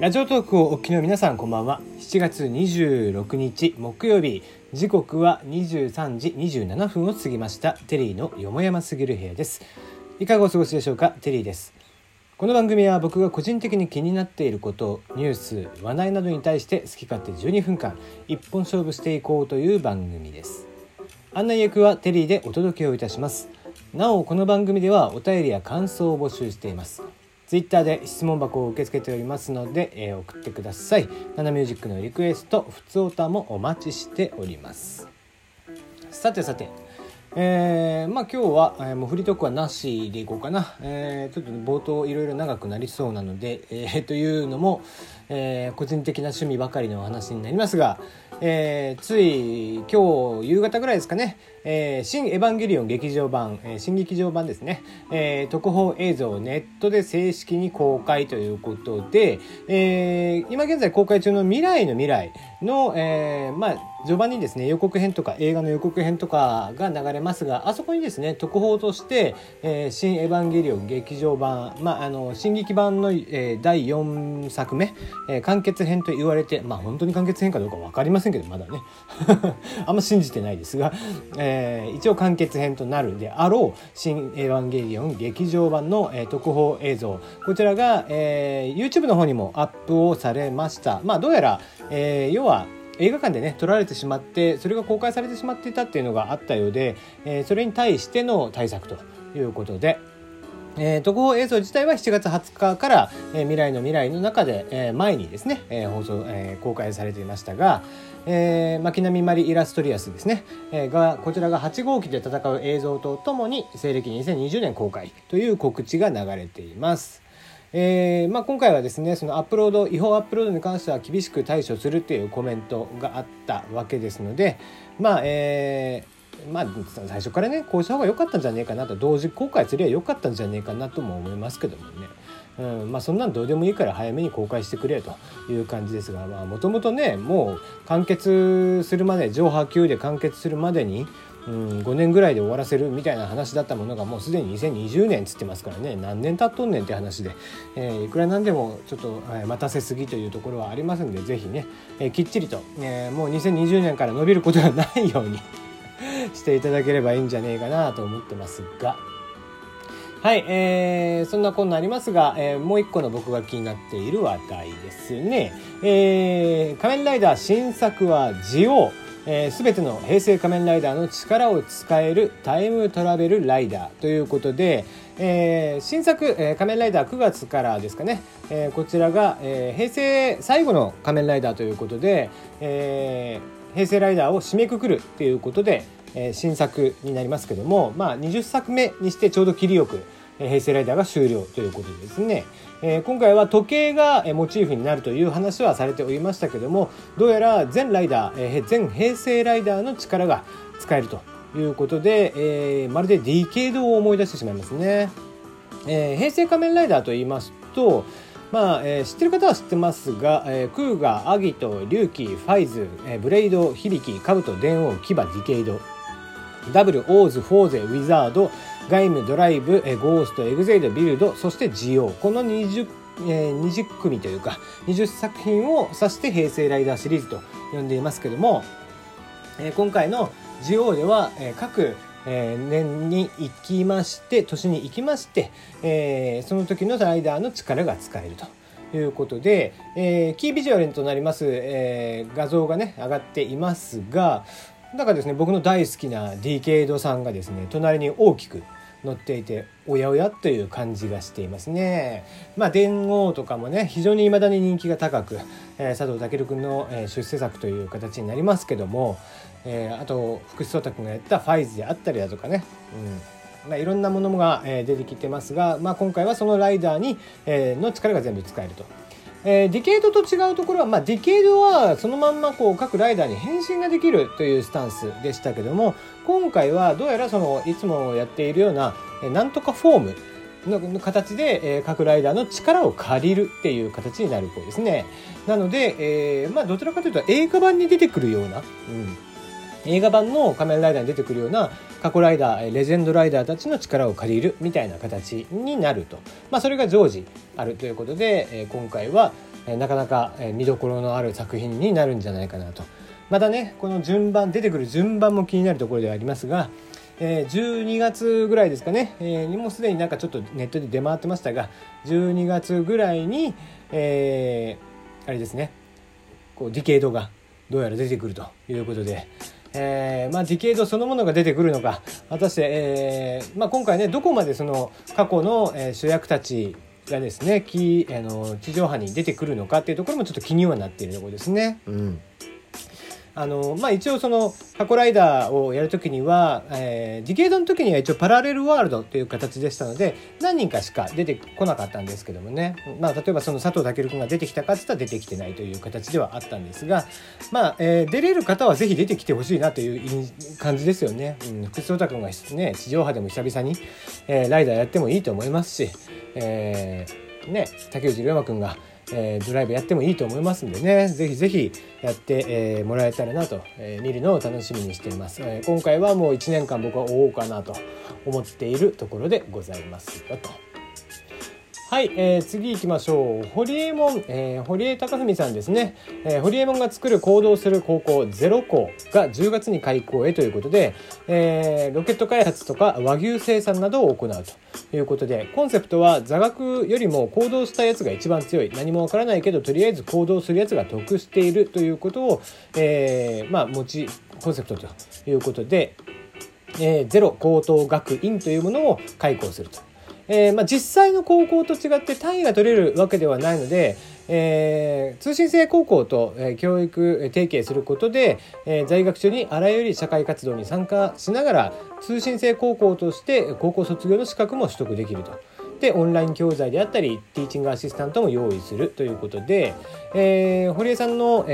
ラジオトークをお聞きの皆さんこんばんは。7月26日木曜日。時刻は23時27分を過ぎました。テリーのよもやますぎる部屋です。いかがお過ごしでしょうか？テリーです。この番組は僕が個人的に気になっていることニュース話題などに対して好き勝手12分間一本勝負していこうという番組です。案内役はテリーでお届けをいたします。なおこの番組ではお便りや感想を募集しています。ツイッターで質問箱を受け付けておりますので、えー、送ってください。ナナミュージックのリクエスト、ふつおたもお待ちしております。さてさて、えー、まあ今日は、えー、もうフリートークはなしでいこうかな。えー、ちょっと冒頭いろいろ長くなりそうなので、えー、というのも、えー、個人的な趣味ばかりの話になりますが、えー、つい今日夕方ぐらいですかね、えー、新エヴァンゲリオン劇場版、えー、新劇場版ですね、えー、特報映像をネットで正式に公開ということで、えー、今現在公開中の未来の未来の、えー、まあ、序盤にですね、予告編とか映画の予告編とかが流れますが、あそこにですね、特報として、えー、新エヴァンゲリオン劇場版、まあ、あの、新劇版の、えー、第4作目、えー、完結編と言われて、まあ、本当に完結編かどうか分かりませんけど、まだね。あんま信じてないですが、えー、一応完結編となるであろう、新エヴァンゲリオン劇場版の、えー、特報映像、こちらが、えー、YouTube の方にもアップをされました。まあ、どうやら、えー、要は、映画館でね撮られてしまってそれが公開されてしまっていたっていうのがあったようで、えー、それに対しての対策ということで。えー、特報映像自体は7月20日から、えー、未来の未来の中で、えー、前にですね、えー、放送、えー、公開されていましたが、えー、巻波マリ・イラストリアスですね、えー、がこちらが8号機で戦う映像とともに西暦2020年公開という告知が流れています。えーまあ、今回はですねそのアップロード違法アップロードに関しては厳しく対処するというコメントがあったわけですのでまあえー、まあ最初からねこうした方が良かったんじゃねえかなと同時公開すれば良かったんじゃねえかなとも思いますけどもね。うんまあ、そんなんどうでもいいから早めに公開してくれという感じですがもともとねもう完結するまで上波級で完結するまでにうん、5年ぐらいで終わらせるみたいな話だったものがもうすでに2020年つってますからね何年経っとんねんって話で、えー、いくらなんでもちょっと、え、待たせすぎというところはありますんで是非ね、えー、きっちりと、え、もう2020年から伸びることがないように していただければいいんじゃねえかなと思ってますが。はい、えー、そんなこんなありますが、えー、もう一個の僕が気になっている話題ですね。えー、仮面ライダー新作はジオえー、全ての平成仮面ライダーの力を使えるタイムトラベルライダーということで、えー、新作、えー、仮面ライダー9月からですかね、えー、こちらが、えー、平成最後の仮面ライダーということで、えー、平成ライダーを締めくくるということで、えー、新作になりますけども、まあ、20作目にしてちょうど切りよく、え、平成ライダーが終了ということでですね、えー、今回は時計がモチーフになるという話はされておりましたけどもどうやら全ライダー、えー、全平成ライダーの力が使えるということで、えー、まるでディケイドを思い出してしまいますね、えー、平成仮面ライダーと言いますとまあえー、知ってる方は知ってますが、えー、クウガ、アギト、龍騎、ファイズ、えー、ブレイド、響鬼、カブト、電王、牙、ディケイド、ダブル、オーズ、フォーゼ、ウィザード、鎧武、ドライブ、えゴースト、エグゼイド、ビルド、そしてジオウ。この20、えー、20組というか20作品を指して平成ライダーシリーズと呼んでいますけども、えー、今回のジオウでは、えー、各えー、年に行きまして年に行きまして、えー、その時のライダーの力が使えるということで、えー、キービジュアルとなります、えー、画像がね上がっていますがだかですね僕の大好きなディケイドさんがですね隣に大きく載っていておやおやという感じがしていますね。まあ電王とかもね非常に未だに人気が高く、えー、佐藤健君の、出世作という形になりますけども、えー、あと福士蒼太君がやったフォーゼであったりだとかね、うんまあ、いろんなものが、えー、出てきてますが、まあ、今回はそのライダーに、えー、の力が全部使えると。えー、ディケイドと違うところは、まあ、ディケイドはそのまんまこう各ライダーに変身ができるというスタンスでしたけども今回はどうやらそのいつもやっているようななんとかフォームの形で、えー、各ライダーの力を借りるっていう形になるっぽいですね。なので、えー、まあどちらかというと映画版に出てくるような、うん、映画版の仮面ライダーに出てくるような過去ライダーレジェンドライダーたちの力を借りるみたいな形になると、まあ、それが常時あるということで、今回は、なかなか、見どころのある作品になるんじゃないかなと。またねこの順番出てくる順番も気になるところではありますが、12月ぐらいですかね、えにもすでになんかちょっとネットで出回ってましたが12月ぐらいに、えー、あれですね。こうディケードがどうやら出てくるということで。えーまあ、ディケードそのものが出てくるのか果たして、えーまあ、今回ねどこまでその過去の、えー、主役たちがですねきあの地上波に出てくるのかっていうところもちょっと気にはなっているところですね。うんあのまあ、一応その過去ライダーをやるときには、えー、ディケードの時には一応パラレルワールドという形でしたので何人かしか出てこなかったんですけどもね、まあ、例えばその佐藤健君が出てきたかって言ったら出てきてないという形ではあったんですが、まあえー、出れる方はぜひ出てきてほしいなという感じですよね。うん、福士太君が、ね、地上波でも久々に、えー、ライダーやってもいいと思いますし、えーね、竹内涼真君がえー、ドライブやってもいいと思いますんでね。是非是非やって、えー、もらえたらなと、えー、見るのを楽しみにしています、え、今回はもう1年間僕は追おうかなと思っているところでございますよと。はい、えー、次行きましょう。堀江門、えー、堀江貴文さんですね。えー、堀江門が作る行動する高校ゼロ校が10月に開校へということで、えー、ロケット開発とか和牛生産などを行うということで、コンセプトは座学よりも行動したやつが一番強い。何もわからないけど、とりあえず行動するやつが得しているということを、えー、まあ、持ち、コンセプトということで、えー、ゼロ高等学院というものを開校すると。えー、まあ、実際の高校と違って単位が取れるわけではないので、えー、通信制高校と、えー、教育提携することで、えー、在学中にあらゆる社会活動に参加しながら通信制高校として高校卒業の資格も取得できると。でオンライン教材であったりティーチングアシスタントも用意するということで、えー、堀江さんの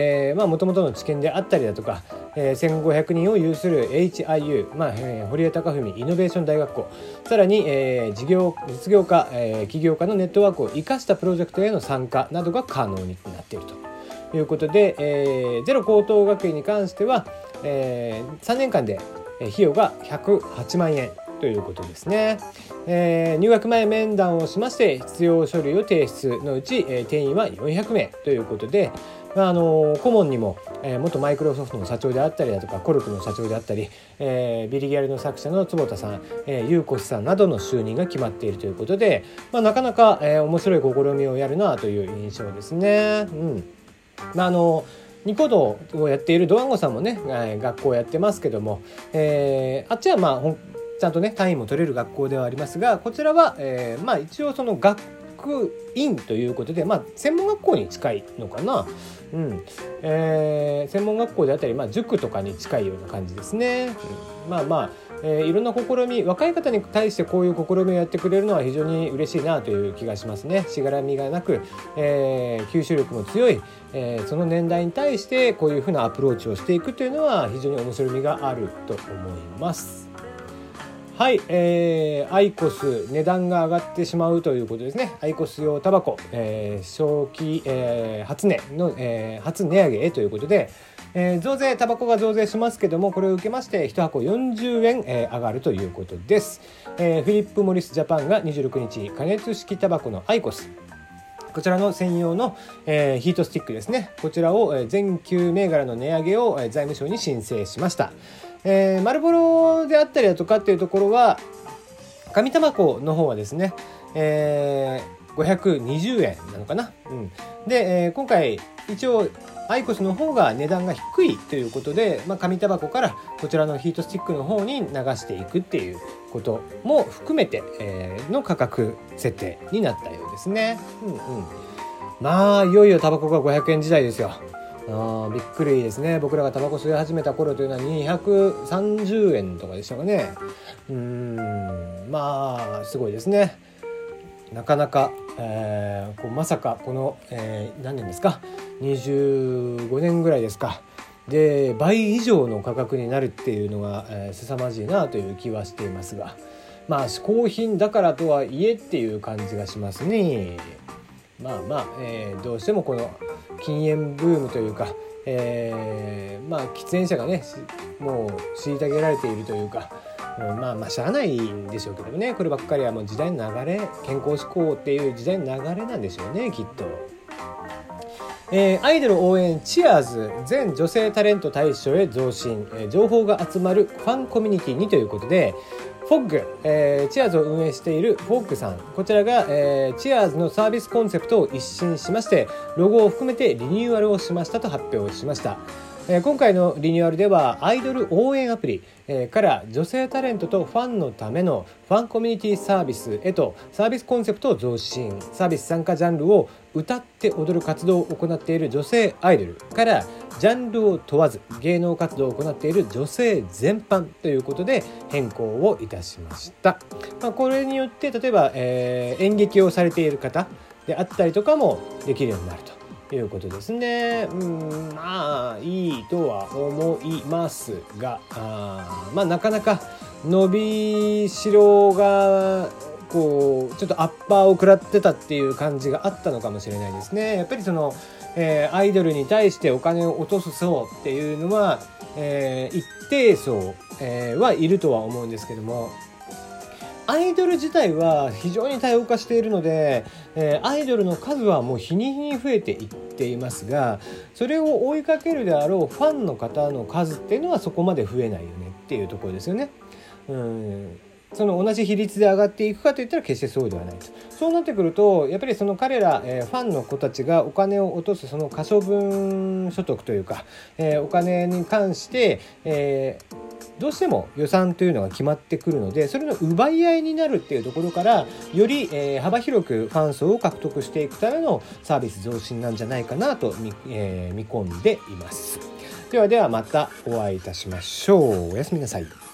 もともとの知見であったりだとか、えー、1500人を有する HIU、まあえー、堀江貴文イノベーション大学校。さらに、えー、事業実業家、えー、起業家のネットワークを生かしたプロジェクトへの参加などが可能になっていると。いうことで、えー、ゼロ高等学院に関しては、えー、3年間で費用が108万円ということですね、えー、入学前面談をしまして必要書類を提出のうち、えー、定員は400名ということで、まあ、あの顧問にも、えー、元マイクロソフトの社長であったりだとかコルクの社長であったり、えー、ビリギャルの作者の坪田さん、えー、ゆうこしさんなどの就任が決まっているということで、まあ、なかなか、えー、面白い試みをやるなという印象ですね。うんまああのニコ動をやっているドワンゴさんもね、え学校やってますけども、えー、あっちはまあちゃんとね単位も取れる学校ではありますがこちらは、えー、まあ一応その学院ということで、まあ、専門学校に近いのかな、うんえー、専門学校であったり、まあ、塾とかに近いような感じですね。うん、まあまあえー、いろんな試み若い方に対してこういう試みをやってくれるのは非常に嬉しいなという気がしますねしがらみがなく、えー、吸収力も強い、えー、その年代に対してこういうふうなアプローチをしていくというのは非常に面白みがあると思います。はい、えー、アイコス値段が上がってしまうということですね。アイコス用タバコ、えー、正気、えー、初値の、えー、初値上げへということで、えー、増税、タバコが増税しますけども、これを受けまして、1箱40円、えー、上がるということです。えー、フィリップ・モリス・ジャパンが26日、加熱式タバコのアイコス、こちらの専用の、えー、ヒートスティックですね。こちらを、えー、全9銘柄の値上げを、えー、財務省に申請しました。えー、丸ボロであったりだとかっていうところは紙タバコの方はですね、えー、520円なのかな、うん、で、えー、今回一応アイコスの方が値段が低いということで、まあ、紙タバコからこちらのヒートスティックの方に流していくっていうことも含めて、えー、の価格設定になったようですね。うんうん、まあいよいよタバコが500円時代ですよ。あびっくりですね。僕らがタバコ吸い始めた頃というのは230円とかでしたかね。うんまあすごいですね。なかなか、えー、こうまさかこの、えー、何年ですか？25年ぐらいですか。で倍以上の価格になるっていうのが、えー、凄まじいなという気はしていますが。まあ嗜好品だからとはいえっていう感じがしますね。まあまあ、えー、どうしてもこの禁煙ブームというか、えー、まあ喫煙者がねもう虐げられているというか、まあまあしゃあないんでしょうけどねこればっかりはもう時代の流れ健康志向っていう時代の流れなんでしょうねきっと。えー、アイドル応援チアーズ全女性タレント大賞へ増進、えー、情報が集まるファンコミュニティにということでフォッグ、えー、チアーズを運営しているフォッグさん。こちらが、えー、チアーズのサービスコンセプトを一新しましてロゴを含めてリニューアルをしましたと発表しました。え今回のリニューアルではアイドル応援アプリ、えから女性タレントとファンのためのファンコミュニティサービスへとサービスコンセプトを増進。サービス参加ジャンルを歌って踊る活動を行っている女性アイドルからジャンルを問わず芸能活動を行っている女性全般ということで変更をいたしました、まあ、これによって例えば、えー、演劇をされている方であったりとかもできるようになると。いうことですね。うん、まあ、いいとは思いますが、あまあ、なかなか伸びしろが、こう、ちょっとアッパーを食らってたっていう感じがあったのかもしれないですね。やっぱりその、えー、アイドルに対してお金を落とす層っていうのは、えー、一定層、えー、はいるとは思うんですけども、アイドル自体は非常に多様化しているので、えー、アイドルの数はもう日に日に増えていっていますがそれを追いかけるであろうファンの方の数っていうのはそこまで増えないよねっていうところですよね。うんその同じ比率で上がっていくかといったら決してそうではないとそうなってくるとやっぱりその彼ら、えー、ファンの子たちがお金を落とすその可処分所得というか、えー、お金に関して、えーどうしても予算というのが決まってくるのでそれの奪い合いになるっていうところからより、えー、幅広くファン層を獲得していくためのサービス増進なんじゃないかなと見,、えー、見込んでいます。ではではまたお会いいたしましょう。おやすみなさい。